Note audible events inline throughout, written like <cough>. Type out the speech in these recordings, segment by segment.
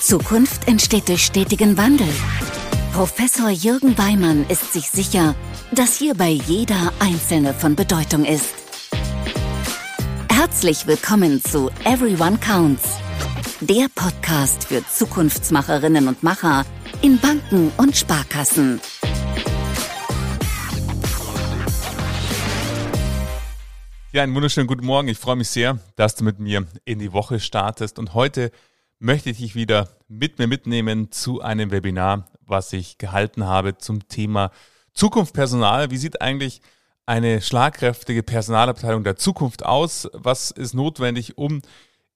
Zukunft entsteht durch stetigen Wandel. Professor Jürgen Weimann ist sich sicher, dass hierbei jeder Einzelne von Bedeutung ist. Herzlich willkommen zu Everyone Counts, der Podcast für Zukunftsmacherinnen und Macher in Banken und Sparkassen. Ja, einen wunderschönen guten Morgen. Ich freue mich sehr, dass du mit mir in die Woche startest und heute möchte ich dich wieder mit mir mitnehmen zu einem Webinar, was ich gehalten habe zum Thema Zukunft Personal. Wie sieht eigentlich eine schlagkräftige Personalabteilung der Zukunft aus? Was ist notwendig, um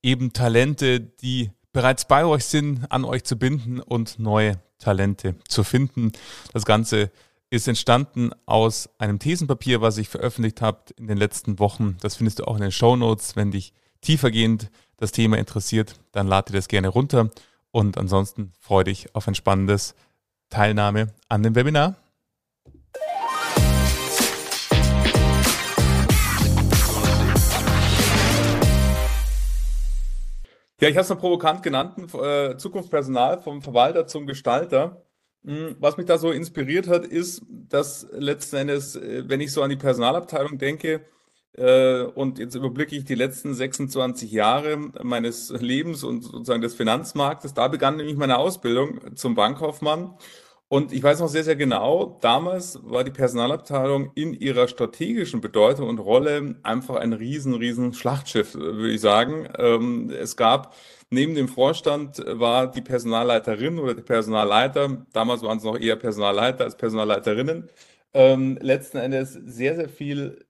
eben Talente, die bereits bei euch sind, an euch zu binden und neue Talente zu finden? Das Ganze ist entstanden aus einem Thesenpapier, was ich veröffentlicht habe in den letzten Wochen. Das findest du auch in den Show Notes, wenn dich tiefergehend das Thema interessiert, dann lad dir das gerne runter. Und ansonsten freue dich auf ein spannendes Teilnahme an dem Webinar. Ja, ich habe es noch provokant genannt, äh, Zukunftspersonal vom Verwalter zum Gestalter. Hm, was mich da so inspiriert hat, ist, dass letzten Endes, äh, wenn ich so an die Personalabteilung denke, äh, und jetzt überblicke ich die letzten 26 Jahre meines Lebens und sozusagen des Finanzmarktes. Da begann nämlich meine Ausbildung zum Bankkaufmann. Und ich weiß noch sehr, sehr genau, damals war die Personalabteilung in ihrer strategischen Bedeutung und Rolle einfach ein riesen, riesen Schlachtschiff, würde ich sagen. Ähm, es gab neben dem Vorstand war die Personalleiterin oder der Personalleiter, damals waren es noch eher Personalleiter als Personalleiterinnen, ähm, letzten Endes sehr, sehr viel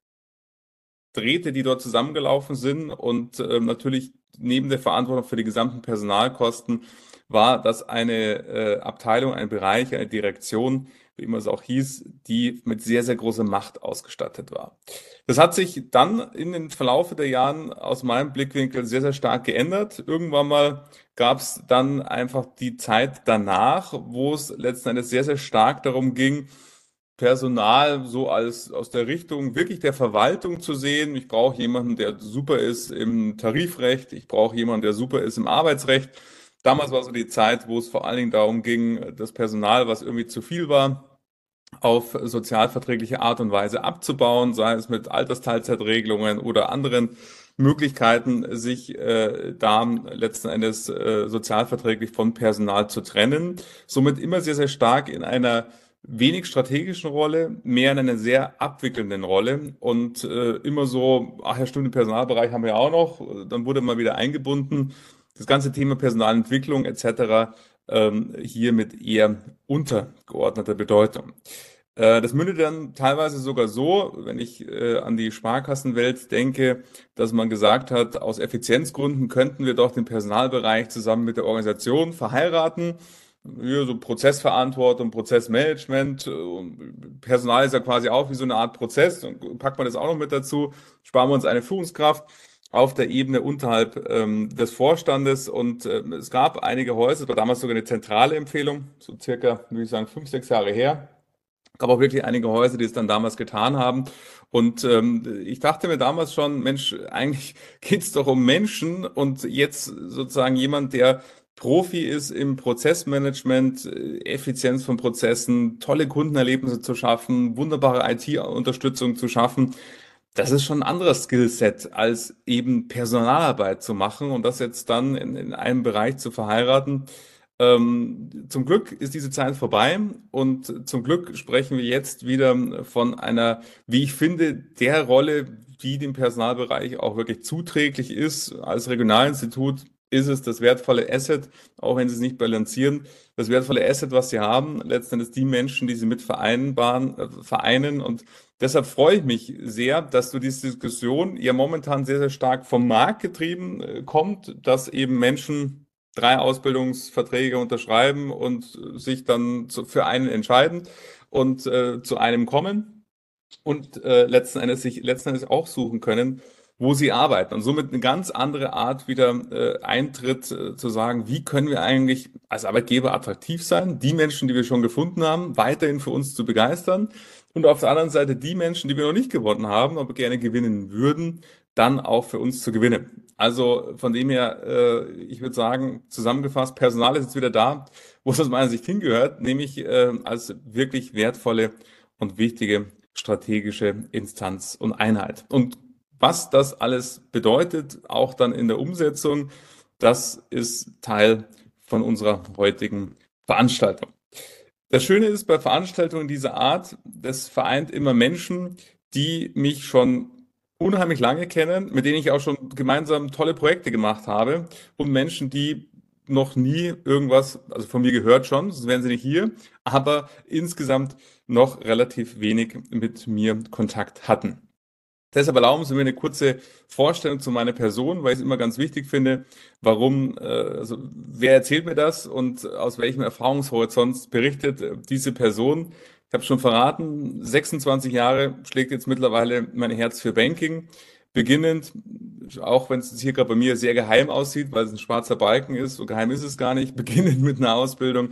Drähte, die dort zusammengelaufen sind. Und ähm, natürlich neben der Verantwortung für die gesamten Personalkosten war das eine äh, Abteilung, ein Bereich, eine Direktion, wie immer es auch hieß, die mit sehr, sehr großer Macht ausgestattet war. Das hat sich dann in den Verlaufe der Jahren aus meinem Blickwinkel sehr, sehr stark geändert. Irgendwann mal gab es dann einfach die Zeit danach, wo es letzten Endes sehr, sehr stark darum ging, Personal so als aus der Richtung wirklich der Verwaltung zu sehen. Ich brauche jemanden, der super ist im Tarifrecht. Ich brauche jemanden, der super ist im Arbeitsrecht. Damals war so die Zeit, wo es vor allen Dingen darum ging, das Personal, was irgendwie zu viel war, auf sozialverträgliche Art und Weise abzubauen, sei es mit Altersteilzeitregelungen oder anderen Möglichkeiten, sich äh, da letzten Endes äh, sozialverträglich von Personal zu trennen. Somit immer sehr, sehr stark in einer wenig strategischen Rolle, mehr in einer sehr abwickelnden Rolle und äh, immer so, ach ja, stimmt, den Personalbereich haben wir ja auch noch, dann wurde mal wieder eingebunden. Das ganze Thema Personalentwicklung etc. Ähm, hier mit eher untergeordneter Bedeutung. Äh, das mündet dann teilweise sogar so, wenn ich äh, an die Sparkassenwelt denke, dass man gesagt hat, aus Effizienzgründen könnten wir doch den Personalbereich zusammen mit der Organisation verheiraten ja, so Prozessverantwortung, Prozessmanagement. Personal ist ja quasi auch wie so eine Art Prozess. Und packt man das auch noch mit dazu, sparen wir uns eine Führungskraft auf der Ebene unterhalb ähm, des Vorstandes. Und äh, es gab einige Häuser, es war damals sogar eine zentrale Empfehlung, so circa, würde ich sagen, fünf, sechs Jahre her. Gab auch wirklich einige Häuser, die es dann damals getan haben. Und ähm, ich dachte mir damals schon, Mensch, eigentlich <laughs> geht es doch um Menschen und jetzt sozusagen jemand, der Profi ist im Prozessmanagement, äh, Effizienz von Prozessen, tolle Kundenerlebnisse zu schaffen, wunderbare IT-Unterstützung zu schaffen. Das ist schon ein anderes Skillset, als eben Personalarbeit zu machen und das jetzt dann in, in einem Bereich zu verheiraten. Ähm, zum Glück ist diese Zeit vorbei und zum Glück sprechen wir jetzt wieder von einer, wie ich finde, der Rolle, die dem Personalbereich auch wirklich zuträglich ist. Als Regionalinstitut ist es das wertvolle Asset, auch wenn sie es nicht balancieren, das wertvolle Asset, was sie haben, letztendlich die Menschen, die sie mit vereinbaren, äh, vereinen. Und deshalb freue ich mich sehr, dass du diese Diskussion ja momentan sehr, sehr stark vom Markt getrieben äh, kommt, dass eben Menschen drei Ausbildungsverträge unterschreiben und sich dann zu, für einen entscheiden und äh, zu einem kommen und äh, letzten Endes sich letzten Endes auch suchen können, wo sie arbeiten. Und somit eine ganz andere Art wieder äh, eintritt, äh, zu sagen, wie können wir eigentlich als Arbeitgeber attraktiv sein, die Menschen, die wir schon gefunden haben, weiterhin für uns zu begeistern und auf der anderen Seite die Menschen, die wir noch nicht gewonnen haben, aber gerne gewinnen würden, dann auch für uns zu gewinnen. Also von dem her, äh, ich würde sagen, zusammengefasst, Personal ist jetzt wieder da, wo es aus meiner Sicht hingehört, nämlich äh, als wirklich wertvolle und wichtige strategische Instanz und Einheit. Und was das alles bedeutet, auch dann in der Umsetzung, das ist Teil von unserer heutigen Veranstaltung. Das Schöne ist bei Veranstaltungen dieser Art, das vereint immer Menschen, die mich schon unheimlich lange kennen, mit denen ich auch schon gemeinsam tolle Projekte gemacht habe und Menschen, die noch nie irgendwas, also von mir gehört schon, sonst wären sie nicht hier, aber insgesamt noch relativ wenig mit mir Kontakt hatten. Deshalb erlauben Sie mir eine kurze Vorstellung zu meiner Person, weil ich es immer ganz wichtig finde, warum, äh, also wer erzählt mir das und aus welchem Erfahrungshorizont berichtet diese Person. Ich habe schon verraten, 26 Jahre schlägt jetzt mittlerweile mein Herz für Banking. Beginnend, auch wenn es hier gerade bei mir sehr geheim aussieht, weil es ein schwarzer Balken ist, so geheim ist es gar nicht, <laughs> beginnend mit einer Ausbildung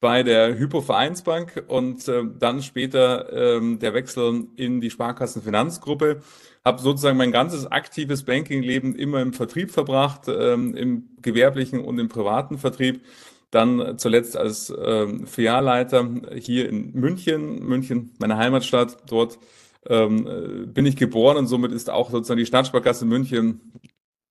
bei der Hypo Vereinsbank und äh, dann später ähm, der Wechsel in die Sparkassenfinanzgruppe. Habe sozusagen mein ganzes aktives Bankingleben immer im Vertrieb verbracht, ähm, im gewerblichen und im privaten Vertrieb dann zuletzt als ähm, Filialleiter hier in München, München, meine Heimatstadt. Dort ähm, bin ich geboren und somit ist auch sozusagen die Stadtsparkasse München,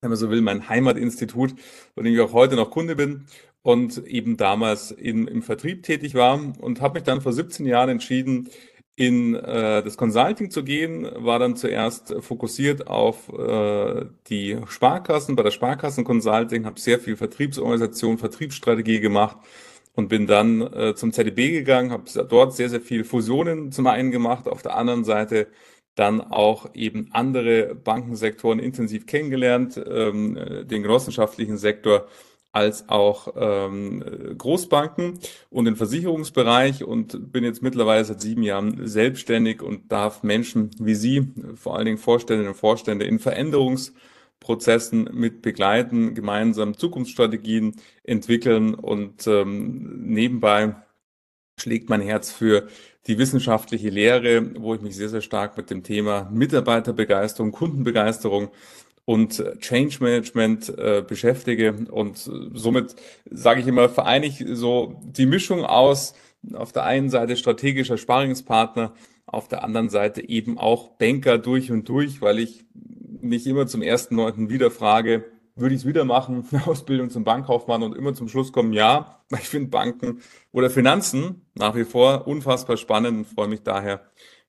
wenn man so will, mein Heimatinstitut, bei dem ich auch heute noch Kunde bin und eben damals in, im Vertrieb tätig war und habe mich dann vor 17 Jahren entschieden, in äh, das Consulting zu gehen, war dann zuerst fokussiert auf äh, die Sparkassen, bei der Sparkassen Consulting, habe sehr viel Vertriebsorganisation, Vertriebsstrategie gemacht und bin dann äh, zum ZDB gegangen, habe dort sehr, sehr viel Fusionen zum einen gemacht, auf der anderen Seite dann auch eben andere Bankensektoren intensiv kennengelernt, ähm, den genossenschaftlichen Sektor als auch ähm, Großbanken und den Versicherungsbereich und bin jetzt mittlerweile seit sieben Jahren selbstständig und darf Menschen wie Sie, vor allen Dingen Vorständinnen und Vorstände in Veränderungsprozessen mit begleiten, gemeinsam Zukunftsstrategien entwickeln und ähm, nebenbei schlägt mein Herz für die wissenschaftliche Lehre, wo ich mich sehr, sehr stark mit dem Thema Mitarbeiterbegeisterung, Kundenbegeisterung und Change Management äh, beschäftige. Und somit sage ich immer, vereine ich so die Mischung aus auf der einen Seite strategischer Sparingspartner, auf der anderen Seite eben auch Banker durch und durch, weil ich mich immer zum ersten Neunten wieder frage, würde ich es wieder machen, eine <laughs> Ausbildung zum Bankkaufmann und immer zum Schluss kommen, ja, ich finde Banken oder Finanzen nach wie vor unfassbar spannend und freue mich daher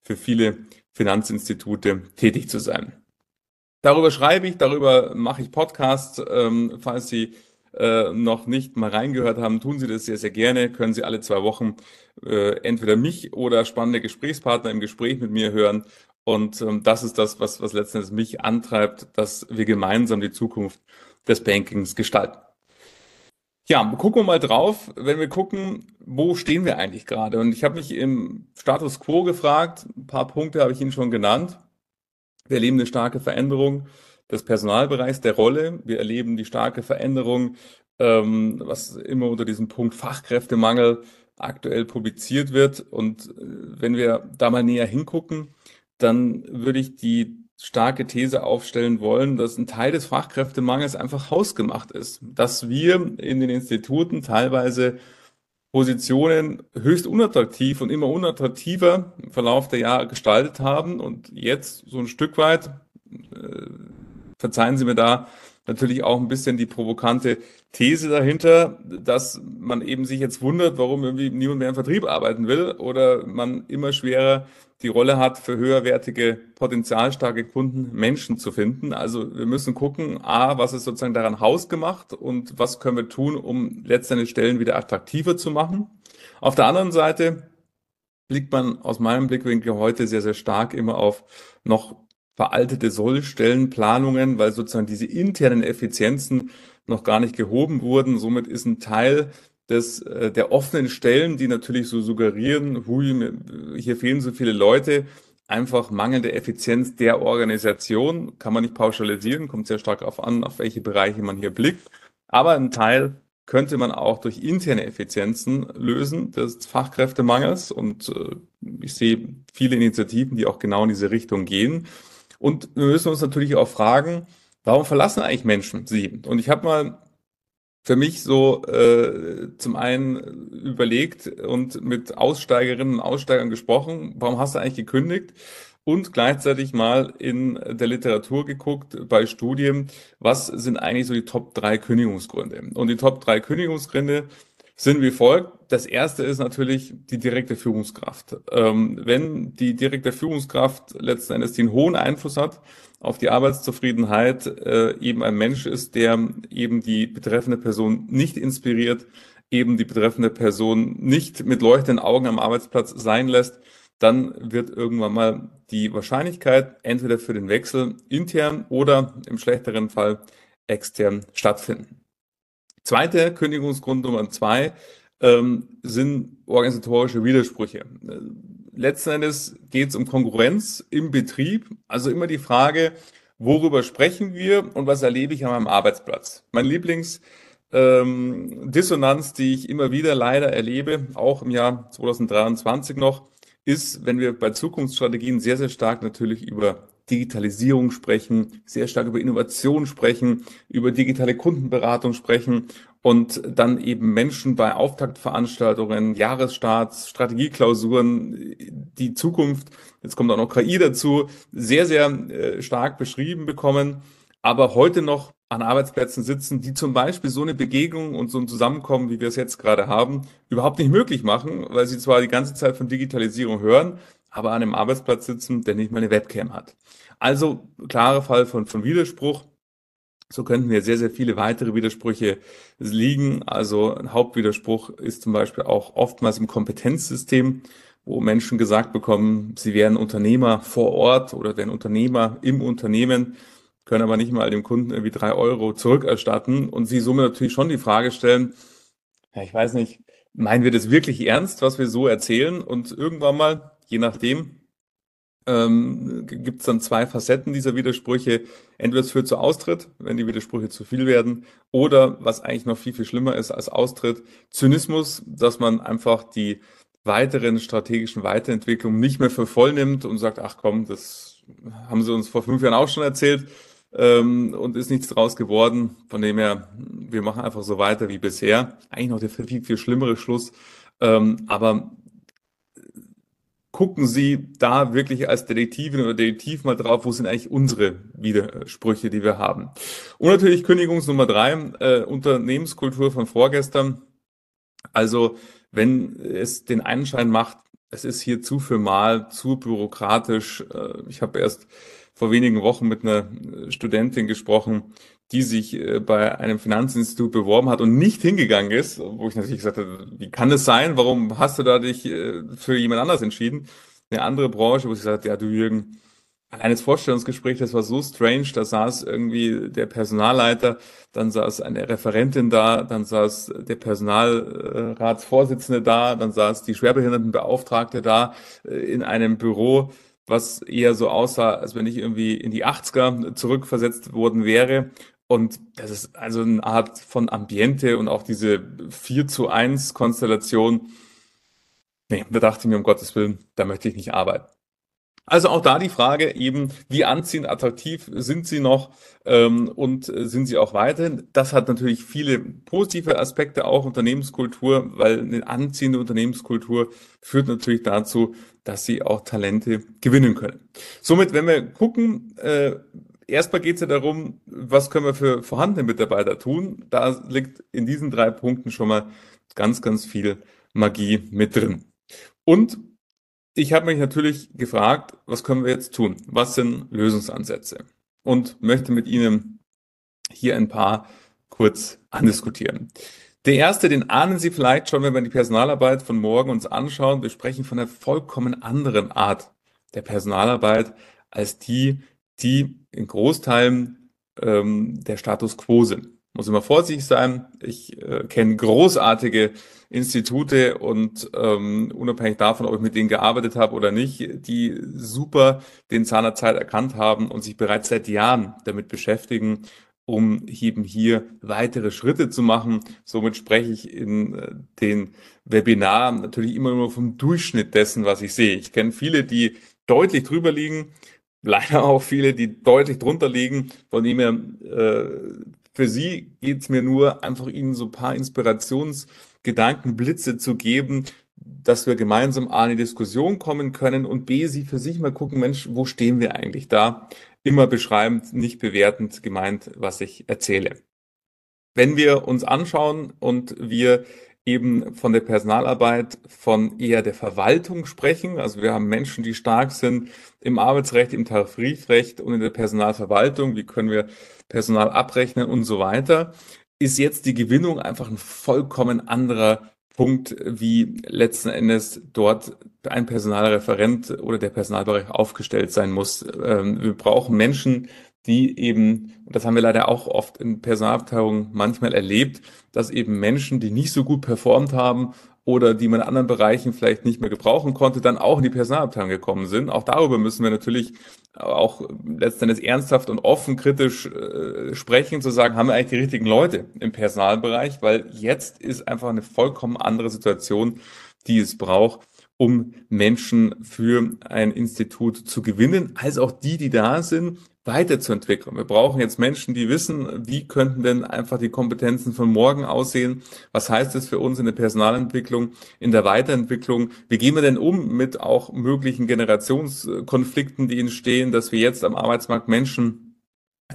für viele Finanzinstitute tätig zu sein. Darüber schreibe ich, darüber mache ich Podcasts. Ähm, falls Sie äh, noch nicht mal reingehört haben, tun Sie das sehr, sehr gerne. Können Sie alle zwei Wochen äh, entweder mich oder spannende Gesprächspartner im Gespräch mit mir hören. Und ähm, das ist das, was, was letztendlich mich antreibt, dass wir gemeinsam die Zukunft des Bankings gestalten. Ja, gucken wir mal drauf, wenn wir gucken, wo stehen wir eigentlich gerade? Und ich habe mich im Status quo gefragt, ein paar Punkte habe ich Ihnen schon genannt. Wir erleben eine starke Veränderung des Personalbereichs, der Rolle. Wir erleben die starke Veränderung, ähm, was immer unter diesem Punkt Fachkräftemangel aktuell publiziert wird. Und äh, wenn wir da mal näher hingucken, dann würde ich die starke These aufstellen wollen, dass ein Teil des Fachkräftemangels einfach hausgemacht ist. Dass wir in den Instituten teilweise Positionen höchst unattraktiv und immer unattraktiver im Verlauf der Jahre gestaltet haben. Und jetzt so ein Stück weit, äh, verzeihen Sie mir da, natürlich auch ein bisschen die provokante These dahinter, dass man eben sich jetzt wundert, warum irgendwie niemand mehr im Vertrieb arbeiten will oder man immer schwerer die Rolle hat, für höherwertige, potenzialstarke Kunden Menschen zu finden. Also wir müssen gucken, a, was ist sozusagen daran hausgemacht und was können wir tun, um letztendlich Stellen wieder attraktiver zu machen. Auf der anderen Seite blickt man aus meinem Blickwinkel heute sehr, sehr stark immer auf noch veraltete Sollstellenplanungen, weil sozusagen diese internen Effizienzen noch gar nicht gehoben wurden. Somit ist ein Teil des, äh, der offenen Stellen, die natürlich so suggerieren, hui, hier fehlen so viele Leute, einfach mangelnde Effizienz der Organisation, kann man nicht pauschalisieren, kommt sehr stark darauf an, auf welche Bereiche man hier blickt. Aber ein Teil könnte man auch durch interne Effizienzen lösen des Fachkräftemangels. Und äh, ich sehe viele Initiativen, die auch genau in diese Richtung gehen. Und wir müssen uns natürlich auch fragen, warum verlassen eigentlich Menschen sie? Und ich habe mal für mich so äh, zum einen überlegt und mit Aussteigerinnen und Aussteigern gesprochen, warum hast du eigentlich gekündigt? Und gleichzeitig mal in der Literatur geguckt bei Studien, was sind eigentlich so die Top drei Kündigungsgründe? Und die Top drei Kündigungsgründe sind wie folgt. Das erste ist natürlich die direkte Führungskraft. Ähm, wenn die direkte Führungskraft letzten Endes den hohen Einfluss hat auf die Arbeitszufriedenheit äh, eben ein Mensch ist, der eben die betreffende Person nicht inspiriert, eben die betreffende Person nicht mit leuchtenden Augen am Arbeitsplatz sein lässt, dann wird irgendwann mal die Wahrscheinlichkeit entweder für den Wechsel intern oder im schlechteren Fall extern stattfinden. Zweite Kündigungsgrund Nummer zwei ähm, sind organisatorische Widersprüche letzten Endes geht es um Konkurrenz im Betrieb. Also immer die Frage, worüber sprechen wir und was erlebe ich an meinem Arbeitsplatz? Mein Lieblingsdissonanz, ähm, die ich immer wieder leider erlebe, auch im Jahr 2023 noch, ist, wenn wir bei Zukunftsstrategien sehr, sehr stark natürlich über Digitalisierung sprechen, sehr stark über Innovation sprechen, über digitale Kundenberatung sprechen und dann eben Menschen bei Auftaktveranstaltungen, Jahresstarts, Strategieklausuren, die Zukunft, jetzt kommt auch noch KI dazu, sehr, sehr äh, stark beschrieben bekommen, aber heute noch an Arbeitsplätzen sitzen, die zum Beispiel so eine Begegnung und so ein Zusammenkommen, wie wir es jetzt gerade haben, überhaupt nicht möglich machen, weil sie zwar die ganze Zeit von Digitalisierung hören, aber an einem Arbeitsplatz sitzen, der nicht mal eine Webcam hat. Also klarer Fall von, von Widerspruch. So könnten wir sehr, sehr viele weitere Widersprüche liegen. Also ein Hauptwiderspruch ist zum Beispiel auch oftmals im Kompetenzsystem, wo Menschen gesagt bekommen, sie wären Unternehmer vor Ort oder wären Unternehmer im Unternehmen, können aber nicht mal dem Kunden irgendwie drei Euro zurückerstatten und sie somit natürlich schon die Frage stellen, ja, ich weiß nicht, meinen wir das wirklich ernst, was wir so erzählen? Und irgendwann mal, je nachdem, ähm, gibt es dann zwei Facetten dieser Widersprüche. Entweder es führt zu Austritt, wenn die Widersprüche zu viel werden, oder was eigentlich noch viel, viel schlimmer ist als Austritt, Zynismus, dass man einfach die weiteren strategischen Weiterentwicklungen nicht mehr für voll nimmt und sagt, ach komm, das haben sie uns vor fünf Jahren auch schon erzählt ähm, und ist nichts draus geworden. Von dem her, wir machen einfach so weiter wie bisher. Eigentlich noch der viel, viel schlimmere Schluss. Ähm, aber gucken Sie da wirklich als Detektivin oder Detektiv mal drauf, wo sind eigentlich unsere Widersprüche, die wir haben. Und natürlich Kündigungsnummer drei, äh, Unternehmenskultur von vorgestern. Also wenn es den Einschein macht, es ist hier zu formal, zu bürokratisch. Äh, ich habe erst vor wenigen Wochen mit einer Studentin gesprochen, die sich äh, bei einem Finanzinstitut beworben hat und nicht hingegangen ist, wo ich natürlich gesagt habe, wie kann das sein? Warum hast du da dich äh, für jemand anders entschieden? Eine andere Branche, wo sie sagt, ja, du Jürgen, eines Vorstellungsgespräch, das war so strange, da saß irgendwie der Personalleiter, dann saß eine Referentin da, dann saß der Personalratsvorsitzende da, dann saß die Schwerbehindertenbeauftragte da äh, in einem Büro, was eher so aussah, als wenn ich irgendwie in die 80er zurückversetzt worden wäre. Und das ist also eine Art von Ambiente und auch diese 4 zu 1 Konstellation. Nee, da dachte ich mir, um Gottes Willen, da möchte ich nicht arbeiten. Also auch da die Frage eben, wie anziehend attraktiv sind sie noch ähm, und sind sie auch weiterhin? Das hat natürlich viele positive Aspekte, auch Unternehmenskultur, weil eine anziehende Unternehmenskultur führt natürlich dazu, dass sie auch Talente gewinnen können. Somit, wenn wir gucken, äh, erstmal geht es ja darum, was können wir für vorhandene Mitarbeiter tun. Da liegt in diesen drei Punkten schon mal ganz, ganz viel Magie mit drin. Und ich habe mich natürlich gefragt, was können wir jetzt tun? Was sind Lösungsansätze? Und möchte mit Ihnen hier ein paar kurz andiskutieren. Der erste, den ahnen Sie vielleicht schon, wenn wir die Personalarbeit von morgen uns anschauen. Wir sprechen von einer vollkommen anderen Art der Personalarbeit als die, die in Großteilen ähm, der Status quo sind. Muss immer vorsichtig sein. Ich äh, kenne großartige Institute und ähm, unabhängig davon, ob ich mit denen gearbeitet habe oder nicht, die super den Zahn der Zeit erkannt haben und sich bereits seit Jahren damit beschäftigen, um eben hier weitere Schritte zu machen. Somit spreche ich in äh, den Webinaren natürlich immer nur vom Durchschnitt dessen, was ich sehe. Ich kenne viele, die deutlich drüber liegen, leider auch viele, die deutlich drunter liegen. Von dem her, äh, für sie geht's mir nur, einfach ihnen so ein paar Inspirationsgedanken, Blitze zu geben, dass wir gemeinsam A, in die Diskussion kommen können und B, sie für sich mal gucken, Mensch, wo stehen wir eigentlich da? Immer beschreibend, nicht bewertend gemeint, was ich erzähle. Wenn wir uns anschauen und wir eben von der Personalarbeit von eher der Verwaltung sprechen. Also wir haben Menschen, die stark sind im Arbeitsrecht, im Tarifrecht und in der Personalverwaltung. Wie können wir Personal abrechnen und so weiter? Ist jetzt die Gewinnung einfach ein vollkommen anderer Punkt, wie letzten Endes dort ein Personalreferent oder der Personalbereich aufgestellt sein muss. Ähm, wir brauchen Menschen, die eben, und das haben wir leider auch oft in Personalabteilungen manchmal erlebt, dass eben Menschen, die nicht so gut performt haben oder die man in anderen Bereichen vielleicht nicht mehr gebrauchen konnte, dann auch in die Personalabteilung gekommen sind. Auch darüber müssen wir natürlich auch letztendlich ernsthaft und offen kritisch äh, sprechen, zu sagen, haben wir eigentlich die richtigen Leute im Personalbereich, weil jetzt ist einfach eine vollkommen andere Situation, die es braucht um Menschen für ein Institut zu gewinnen, als auch die, die da sind, weiterzuentwickeln. Wir brauchen jetzt Menschen, die wissen, wie könnten denn einfach die Kompetenzen von morgen aussehen? Was heißt das für uns in der Personalentwicklung, in der Weiterentwicklung? Wie gehen wir denn um mit auch möglichen Generationskonflikten, die entstehen, dass wir jetzt am Arbeitsmarkt Menschen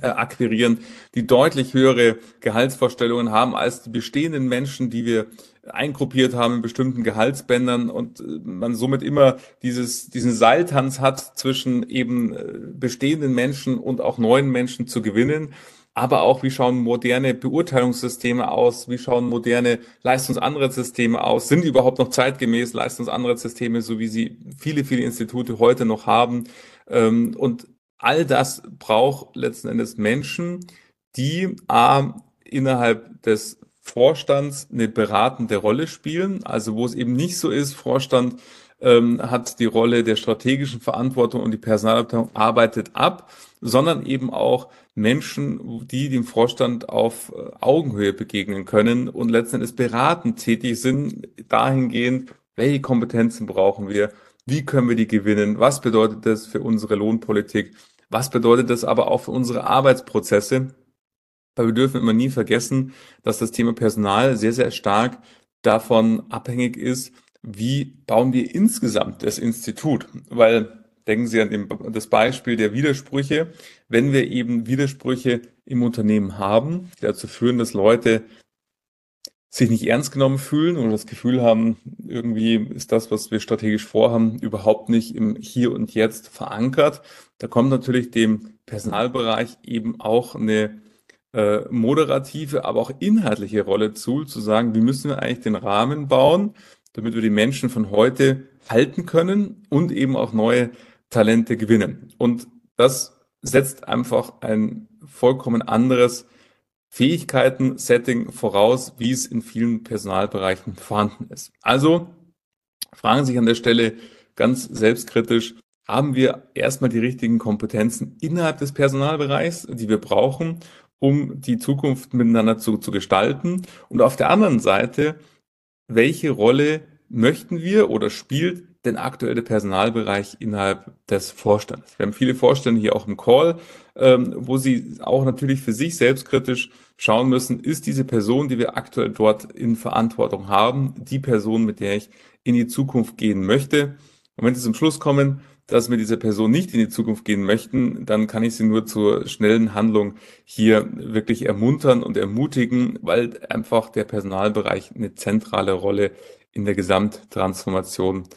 äh, akquirieren, die deutlich höhere Gehaltsvorstellungen haben als die bestehenden Menschen, die wir eingruppiert haben in bestimmten Gehaltsbändern und äh, man somit immer dieses, diesen Seiltanz hat zwischen eben äh, bestehenden Menschen und auch neuen Menschen zu gewinnen. Aber auch, wie schauen moderne Beurteilungssysteme aus? Wie schauen moderne Leistungsanreizsysteme aus? Sind die überhaupt noch zeitgemäß Leistungsanreizsysteme, so wie sie viele, viele Institute heute noch haben? Ähm, und all das braucht letzten Endes Menschen, die A, innerhalb des Vorstands eine beratende Rolle spielen, also wo es eben nicht so ist, Vorstand ähm, hat die Rolle der strategischen Verantwortung und die Personalabteilung arbeitet ab, sondern eben auch Menschen, die dem Vorstand auf äh, Augenhöhe begegnen können und letzten Endes beratend tätig sind, dahingehend, welche Kompetenzen brauchen wir, wie können wir die gewinnen, was bedeutet das für unsere Lohnpolitik, was bedeutet das aber auch für unsere Arbeitsprozesse, weil wir dürfen immer nie vergessen, dass das Thema Personal sehr, sehr stark davon abhängig ist, wie bauen wir insgesamt das Institut. Weil denken Sie an den, das Beispiel der Widersprüche. Wenn wir eben Widersprüche im Unternehmen haben, die dazu führen, dass Leute sich nicht ernst genommen fühlen oder das Gefühl haben, irgendwie ist das, was wir strategisch vorhaben, überhaupt nicht im Hier und Jetzt verankert. Da kommt natürlich dem Personalbereich eben auch eine äh, moderative, aber auch inhaltliche Rolle zu, zu sagen, wie müssen wir eigentlich den Rahmen bauen, damit wir die Menschen von heute halten können und eben auch neue Talente gewinnen. Und das setzt einfach ein vollkommen anderes Fähigkeiten-Setting voraus, wie es in vielen Personalbereichen vorhanden ist. Also fragen Sie sich an der Stelle ganz selbstkritisch, haben wir erstmal die richtigen Kompetenzen innerhalb des Personalbereichs, die wir brauchen, um die Zukunft miteinander zu, zu gestalten? Und auf der anderen Seite, welche Rolle möchten wir oder spielt denn aktuell der Personalbereich innerhalb des Vorstands? Wir haben viele Vorstände hier auch im Call, ähm, wo sie auch natürlich für sich selbstkritisch schauen müssen, ist diese Person, die wir aktuell dort in Verantwortung haben, die Person, mit der ich in die Zukunft gehen möchte? Und wenn Sie zum Schluss kommen, dass wir diese Person nicht in die Zukunft gehen möchten, dann kann ich sie nur zur schnellen Handlung hier wirklich ermuntern und ermutigen, weil einfach der Personalbereich eine zentrale Rolle in der Gesamttransformation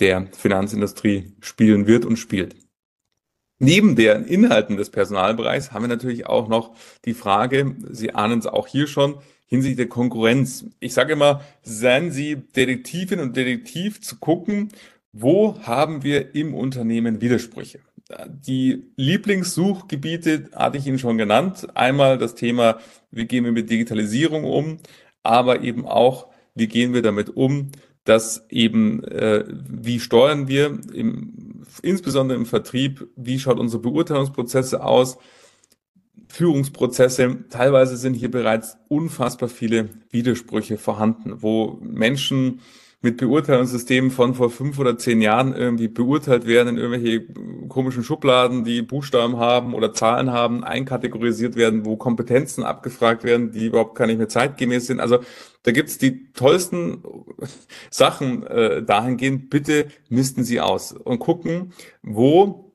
der Finanzindustrie spielen wird und spielt. Neben den Inhalten des Personalbereichs haben wir natürlich auch noch die Frage, Sie ahnen es auch hier schon, hinsichtlich der Konkurrenz. Ich sage immer, seien Sie Detektivin und Detektiv zu gucken, wo haben wir im Unternehmen Widersprüche? Die Lieblingssuchgebiete hatte ich Ihnen schon genannt. Einmal das Thema, wie gehen wir mit Digitalisierung um, aber eben auch, wie gehen wir damit um, dass eben, äh, wie steuern wir, im, insbesondere im Vertrieb, wie schaut unsere Beurteilungsprozesse aus, Führungsprozesse. Teilweise sind hier bereits unfassbar viele Widersprüche vorhanden, wo Menschen mit Beurteilungssystemen von vor fünf oder zehn Jahren irgendwie beurteilt werden in irgendwelche komischen Schubladen, die Buchstaben haben oder Zahlen haben, einkategorisiert werden, wo Kompetenzen abgefragt werden, die überhaupt gar nicht mehr zeitgemäß sind. Also da gibt's die tollsten Sachen äh, dahingehend. Bitte misten Sie aus und gucken, wo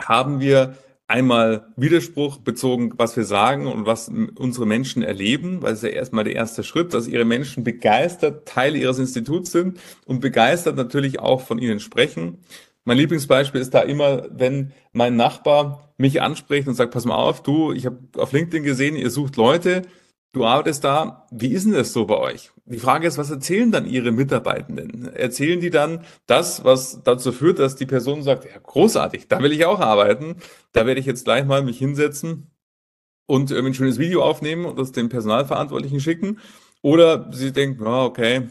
haben wir einmal Widerspruch bezogen, was wir sagen und was unsere Menschen erleben, weil es ja erstmal der erste Schritt, dass ihre Menschen begeistert Teil ihres Instituts sind und begeistert natürlich auch von ihnen sprechen. Mein Lieblingsbeispiel ist da immer, wenn mein Nachbar mich anspricht und sagt, pass mal auf, du, ich habe auf LinkedIn gesehen, ihr sucht Leute, Du arbeitest da. Wie ist denn das so bei euch? Die Frage ist, was erzählen dann Ihre Mitarbeitenden? Erzählen die dann das, was dazu führt, dass die Person sagt, ja, großartig, da will ich auch arbeiten. Da werde ich jetzt gleich mal mich hinsetzen und irgendwie ein schönes Video aufnehmen und das dem Personalverantwortlichen schicken. Oder sie denken, ja, okay,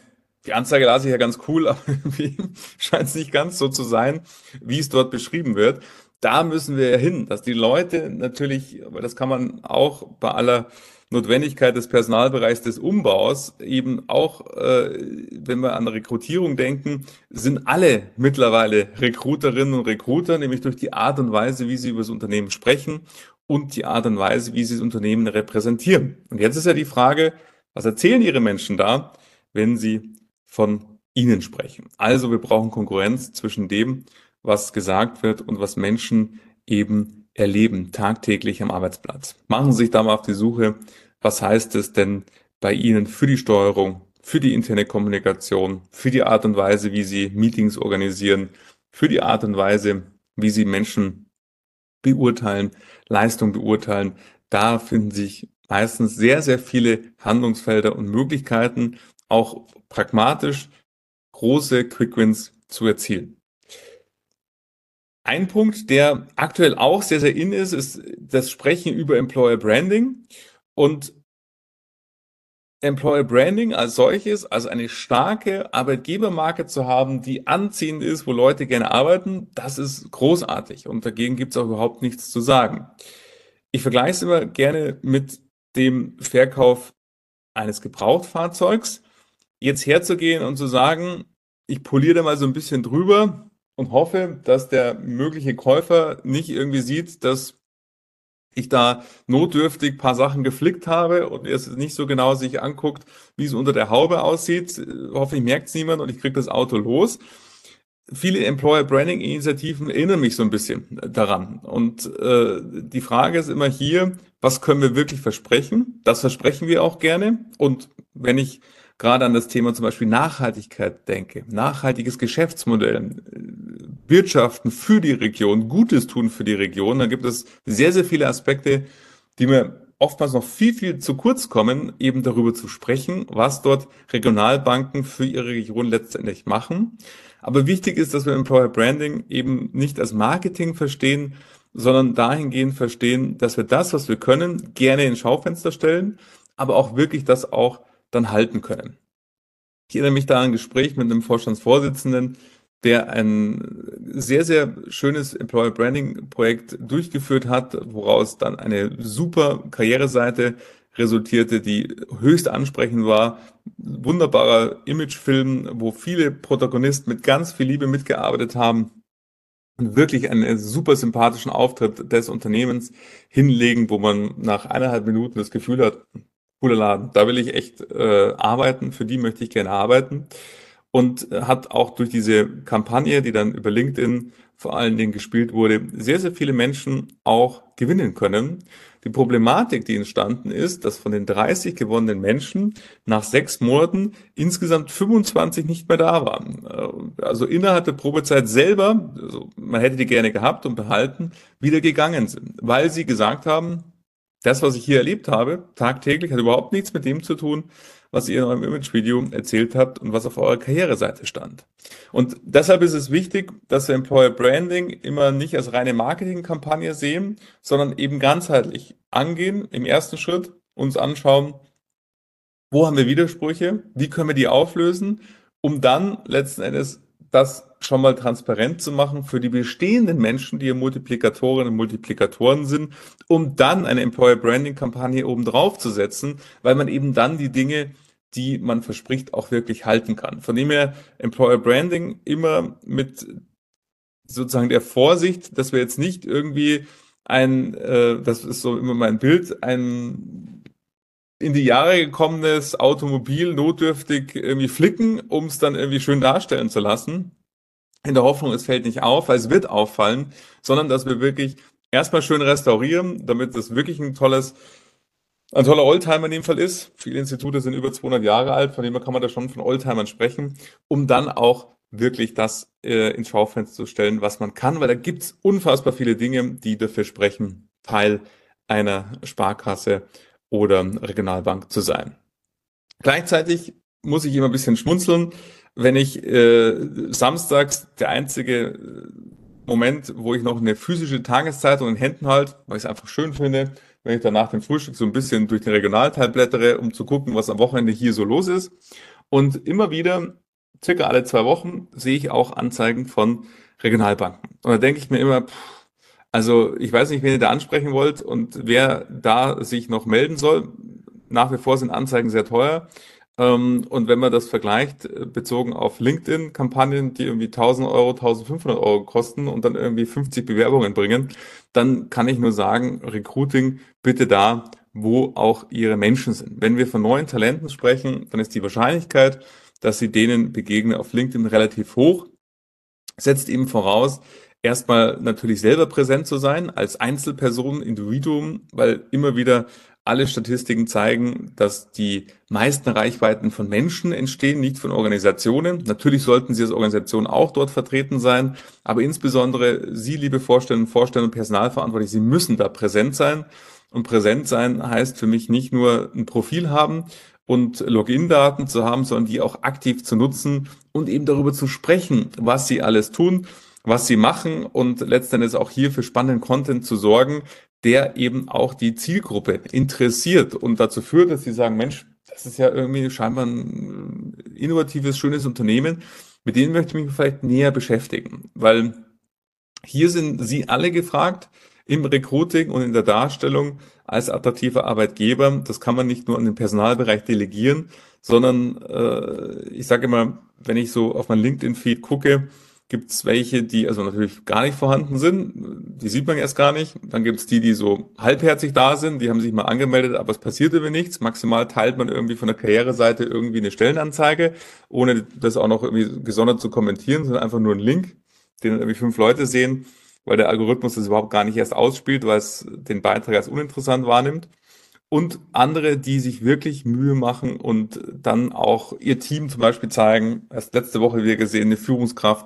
die Anzeige las ich ja ganz cool, <laughs> aber irgendwie scheint es nicht ganz so zu sein, wie es dort beschrieben wird. Da müssen wir ja hin, dass die Leute natürlich, aber das kann man auch bei aller Notwendigkeit des Personalbereichs des Umbaus eben auch, äh, wenn wir an Rekrutierung denken, sind alle mittlerweile Recruiterinnen und Recruiter, nämlich durch die Art und Weise, wie sie über das Unternehmen sprechen und die Art und Weise, wie sie das Unternehmen repräsentieren. Und jetzt ist ja die Frage, was erzählen Ihre Menschen da, wenn sie von Ihnen sprechen? Also wir brauchen Konkurrenz zwischen dem, was gesagt wird und was Menschen eben erleben tagtäglich am Arbeitsplatz. Machen Sie sich da mal auf die Suche, was heißt es denn bei Ihnen für die Steuerung, für die interne Kommunikation, für die Art und Weise, wie Sie Meetings organisieren, für die Art und Weise, wie Sie Menschen beurteilen, Leistung beurteilen. Da finden sich meistens sehr, sehr viele Handlungsfelder und Möglichkeiten, auch pragmatisch große Quickwins zu erzielen. Ein Punkt, der aktuell auch sehr, sehr in ist, ist das Sprechen über Employer Branding und Employer Branding als solches, also eine starke Arbeitgebermarke zu haben, die anziehend ist, wo Leute gerne arbeiten, das ist großartig und dagegen gibt es auch überhaupt nichts zu sagen. Ich vergleiche es immer gerne mit dem Verkauf eines Gebrauchtfahrzeugs. Jetzt herzugehen und zu sagen, ich poliere da mal so ein bisschen drüber, und hoffe, dass der mögliche Käufer nicht irgendwie sieht, dass ich da notdürftig paar Sachen geflickt habe und er es nicht so genau sich anguckt, wie es unter der Haube aussieht. Hoffentlich merkt es niemand und ich kriege das Auto los. Viele Employer Branding Initiativen erinnern mich so ein bisschen daran. Und äh, die Frage ist immer hier, was können wir wirklich versprechen? Das versprechen wir auch gerne. Und wenn ich gerade an das Thema zum Beispiel Nachhaltigkeit denke, nachhaltiges Geschäftsmodell, Wirtschaften für die Region, Gutes tun für die Region, dann gibt es sehr, sehr viele Aspekte, die mir oftmals noch viel, viel zu kurz kommen, eben darüber zu sprechen, was dort Regionalbanken für ihre Region letztendlich machen. Aber wichtig ist, dass wir Employer Branding eben nicht als Marketing verstehen, sondern dahingehend verstehen, dass wir das, was wir können, gerne ins Schaufenster stellen, aber auch wirklich das auch dann halten können. Ich erinnere mich da an ein Gespräch mit einem Vorstandsvorsitzenden, der ein sehr, sehr schönes Employer Branding Projekt durchgeführt hat, woraus dann eine super Karriereseite resultierte, die höchst ansprechend war. Wunderbarer Imagefilm, wo viele Protagonisten mit ganz viel Liebe mitgearbeitet haben und wirklich einen super sympathischen Auftritt des Unternehmens hinlegen, wo man nach eineinhalb Minuten das Gefühl hat, cooler Laden. Da will ich echt äh, arbeiten, für die möchte ich gerne arbeiten. Und hat auch durch diese Kampagne, die dann über LinkedIn vor allen Dingen gespielt wurde, sehr, sehr viele Menschen auch gewinnen können. Die Problematik, die entstanden ist, dass von den 30 gewonnenen Menschen nach sechs Monaten insgesamt 25 nicht mehr da waren. Also innerhalb der Probezeit selber, also man hätte die gerne gehabt und behalten, wieder gegangen sind, weil sie gesagt haben, das, was ich hier erlebt habe, tagtäglich, hat überhaupt nichts mit dem zu tun, was ihr in eurem Image-Video erzählt habt und was auf eurer Karriereseite stand. Und deshalb ist es wichtig, dass wir Employer Branding immer nicht als reine Marketingkampagne sehen, sondern eben ganzheitlich angehen, im ersten Schritt uns anschauen, wo haben wir Widersprüche, wie können wir die auflösen, um dann letzten Endes das schon mal transparent zu machen für die bestehenden Menschen, die Multiplikatorinnen und Multiplikatoren sind, um dann eine Employer Branding Kampagne oben drauf zu setzen, weil man eben dann die Dinge die man verspricht, auch wirklich halten kann. Von dem her Employer Branding immer mit sozusagen der Vorsicht, dass wir jetzt nicht irgendwie ein, äh, das ist so immer mein Bild, ein in die Jahre gekommenes Automobil notdürftig irgendwie flicken, um es dann irgendwie schön darstellen zu lassen. In der Hoffnung, es fällt nicht auf, weil es wird auffallen, sondern dass wir wirklich erstmal schön restaurieren, damit es wirklich ein tolles, ein toller Oldtimer in dem Fall ist. Viele Institute sind über 200 Jahre alt, von dem her kann man da schon von Oldtimern sprechen, um dann auch wirklich das äh, ins Schaufenster zu stellen, was man kann, weil da gibt's unfassbar viele Dinge, die dafür sprechen, Teil einer Sparkasse oder Regionalbank zu sein. Gleichzeitig muss ich immer ein bisschen schmunzeln, wenn ich äh, samstags der einzige äh, Moment, wo ich noch eine physische Tageszeitung in Händen halte, weil ich es einfach schön finde, wenn ich danach dem Frühstück so ein bisschen durch den Regionalteil blättere, um zu gucken, was am Wochenende hier so los ist. Und immer wieder, circa alle zwei Wochen, sehe ich auch Anzeigen von Regionalbanken. Und da denke ich mir immer, pff, also ich weiß nicht, wen ihr da ansprechen wollt und wer da sich noch melden soll. Nach wie vor sind Anzeigen sehr teuer. Ähm, und wenn man das vergleicht, äh, bezogen auf LinkedIn-Kampagnen, die irgendwie 1000 Euro, 1500 Euro kosten und dann irgendwie 50 Bewerbungen bringen, dann kann ich nur sagen, Recruiting bitte da, wo auch Ihre Menschen sind. Wenn wir von neuen Talenten sprechen, dann ist die Wahrscheinlichkeit, dass Sie denen begegnen auf LinkedIn relativ hoch. Setzt eben voraus, erstmal natürlich selber präsent zu sein, als Einzelperson, Individuum, weil immer wieder alle Statistiken zeigen, dass die meisten Reichweiten von Menschen entstehen, nicht von Organisationen. Natürlich sollten Sie als Organisation auch dort vertreten sein, aber insbesondere Sie, liebe Vorstellerinnen, Vorstände und Personalverantwortliche, Sie müssen da präsent sein. Und präsent sein heißt für mich nicht nur ein Profil haben und Login-Daten zu haben, sondern die auch aktiv zu nutzen und eben darüber zu sprechen, was Sie alles tun was sie machen und letztendlich auch hier für spannenden Content zu sorgen, der eben auch die Zielgruppe interessiert und dazu führt, dass sie sagen, Mensch, das ist ja irgendwie scheinbar ein innovatives, schönes Unternehmen, mit denen möchte ich mich vielleicht näher beschäftigen, weil hier sind Sie alle gefragt im Recruiting und in der Darstellung als attraktiver Arbeitgeber. Das kann man nicht nur an den Personalbereich delegieren, sondern äh, ich sage immer, wenn ich so auf mein LinkedIn-Feed gucke, gibt es welche, die also natürlich gar nicht vorhanden sind, die sieht man erst gar nicht. Dann gibt es die, die so halbherzig da sind, die haben sich mal angemeldet, aber es passiert über nichts. Maximal teilt man irgendwie von der Karriereseite irgendwie eine Stellenanzeige, ohne das auch noch irgendwie gesondert zu kommentieren, sondern einfach nur ein Link, den irgendwie fünf Leute sehen, weil der Algorithmus das überhaupt gar nicht erst ausspielt, weil es den Beitrag als uninteressant wahrnimmt und andere, die sich wirklich Mühe machen und dann auch ihr Team zum Beispiel zeigen. Erst letzte Woche wieder gesehen, eine Führungskraft,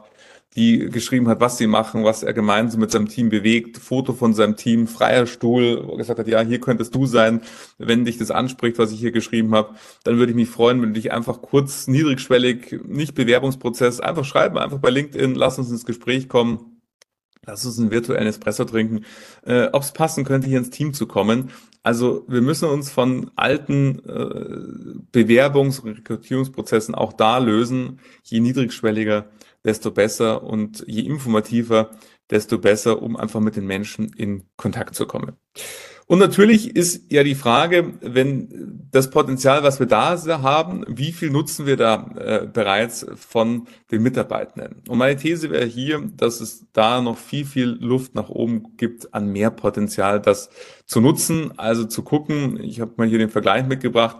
die geschrieben hat, was sie machen, was er gemeinsam mit seinem Team bewegt, Foto von seinem Team, freier Stuhl, wo er gesagt hat, ja, hier könntest du sein, wenn dich das anspricht, was ich hier geschrieben habe, dann würde ich mich freuen, wenn du dich einfach kurz, niedrigschwellig, nicht Bewerbungsprozess, einfach schreiben, einfach bei LinkedIn, lass uns ins Gespräch kommen, lass uns einen virtuellen Espresso trinken, äh, ob es passen könnte, hier ins Team zu kommen. Also wir müssen uns von alten äh, Bewerbungs- und Rekrutierungsprozessen auch da lösen, je niedrigschwelliger, desto besser und je informativer, desto besser, um einfach mit den Menschen in Kontakt zu kommen. Und natürlich ist ja die Frage, wenn das Potenzial, was wir da haben, wie viel nutzen wir da äh, bereits von den Mitarbeitenden? Und meine These wäre hier, dass es da noch viel, viel Luft nach oben gibt an mehr Potenzial, das zu nutzen. Also zu gucken, ich habe mal hier den Vergleich mitgebracht,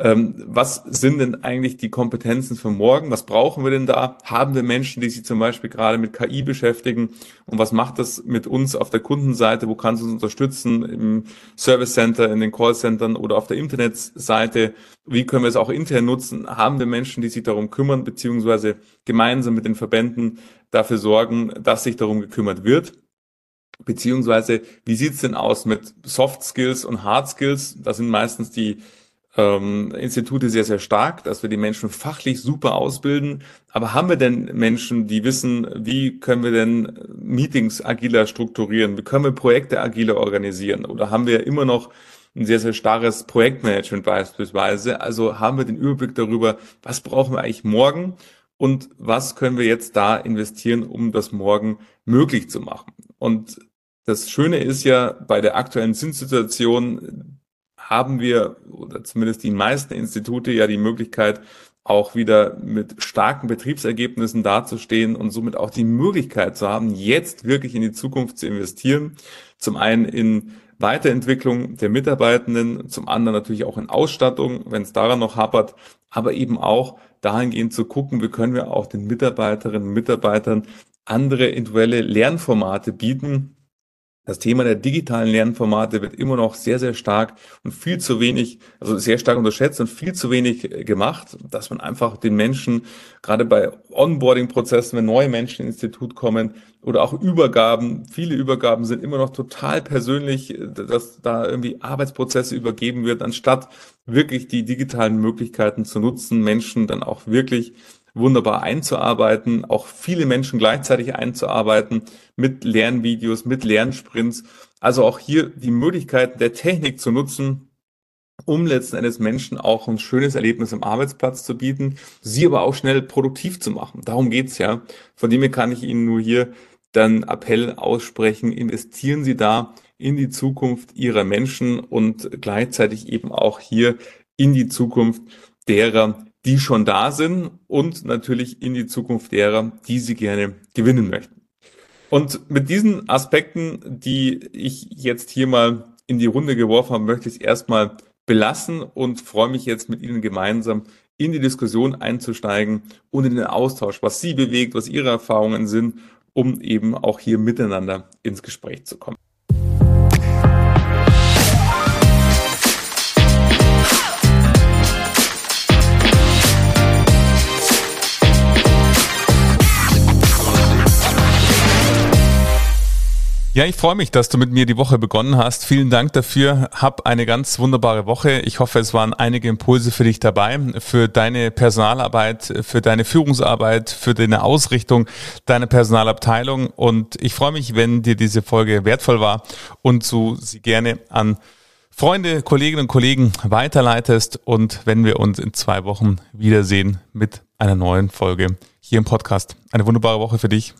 ähm, was sind denn eigentlich die Kompetenzen für morgen? Was brauchen wir denn da? Haben wir Menschen, die sich zum Beispiel gerade mit KI beschäftigen? Und was macht das mit uns auf der Kundenseite? Wo kannst du uns unterstützen? Im Service Center, in den Callcentern oder auf der Internetseite? Wie können wir es auch intern nutzen? Haben wir Menschen, die sich darum kümmern, beziehungsweise gemeinsam mit den Verbänden dafür sorgen, dass sich darum gekümmert wird? Beziehungsweise, wie sieht's denn aus mit Soft Skills und Hard Skills? Das sind meistens die ähm, Institute sehr, sehr stark, dass wir die Menschen fachlich super ausbilden. Aber haben wir denn Menschen, die wissen, wie können wir denn Meetings agiler strukturieren? Wie können wir Projekte agiler organisieren? Oder haben wir immer noch ein sehr, sehr starres Projektmanagement beispielsweise? Also haben wir den Überblick darüber, was brauchen wir eigentlich morgen? Und was können wir jetzt da investieren, um das morgen möglich zu machen? Und das Schöne ist ja bei der aktuellen Zinssituation, haben wir, oder zumindest die meisten Institute, ja die Möglichkeit, auch wieder mit starken Betriebsergebnissen dazustehen und somit auch die Möglichkeit zu haben, jetzt wirklich in die Zukunft zu investieren. Zum einen in Weiterentwicklung der Mitarbeitenden, zum anderen natürlich auch in Ausstattung, wenn es daran noch hapert, aber eben auch dahingehend zu gucken, wie können wir auch den Mitarbeiterinnen und Mitarbeitern andere individuelle Lernformate bieten, das Thema der digitalen Lernformate wird immer noch sehr, sehr stark und viel zu wenig, also sehr stark unterschätzt und viel zu wenig äh, gemacht, dass man einfach den Menschen, gerade bei Onboarding-Prozessen, wenn neue Menschen ins Institut kommen oder auch Übergaben, viele Übergaben sind immer noch total persönlich, äh, dass da irgendwie Arbeitsprozesse übergeben wird, anstatt wirklich die digitalen Möglichkeiten zu nutzen, Menschen dann auch wirklich wunderbar einzuarbeiten, auch viele Menschen gleichzeitig einzuarbeiten mit Lernvideos, mit Lernsprints. Also auch hier die Möglichkeiten der Technik zu nutzen, um letzten Endes Menschen auch ein schönes Erlebnis am Arbeitsplatz zu bieten, sie aber auch schnell produktiv zu machen. Darum geht's ja. Von dem her kann ich Ihnen nur hier dann Appell aussprechen, investieren Sie da in die Zukunft Ihrer Menschen und gleichzeitig eben auch hier in die Zukunft derer, die schon da sind und natürlich in die Zukunft derer, die sie gerne gewinnen möchten. Und mit diesen Aspekten, die ich jetzt hier mal in die Runde geworfen habe, möchte ich es erstmal belassen und freue mich jetzt mit Ihnen gemeinsam in die Diskussion einzusteigen und in den Austausch, was Sie bewegt, was Ihre Erfahrungen sind, um eben auch hier miteinander ins Gespräch zu kommen. Ja, ich freue mich, dass du mit mir die Woche begonnen hast. Vielen Dank dafür. Hab eine ganz wunderbare Woche. Ich hoffe, es waren einige Impulse für dich dabei, für deine Personalarbeit, für deine Führungsarbeit, für deine Ausrichtung deiner Personalabteilung. Und ich freue mich, wenn dir diese Folge wertvoll war und du sie gerne an Freunde, Kolleginnen und Kollegen weiterleitest und wenn wir uns in zwei Wochen wiedersehen mit einer neuen Folge hier im Podcast. Eine wunderbare Woche für dich.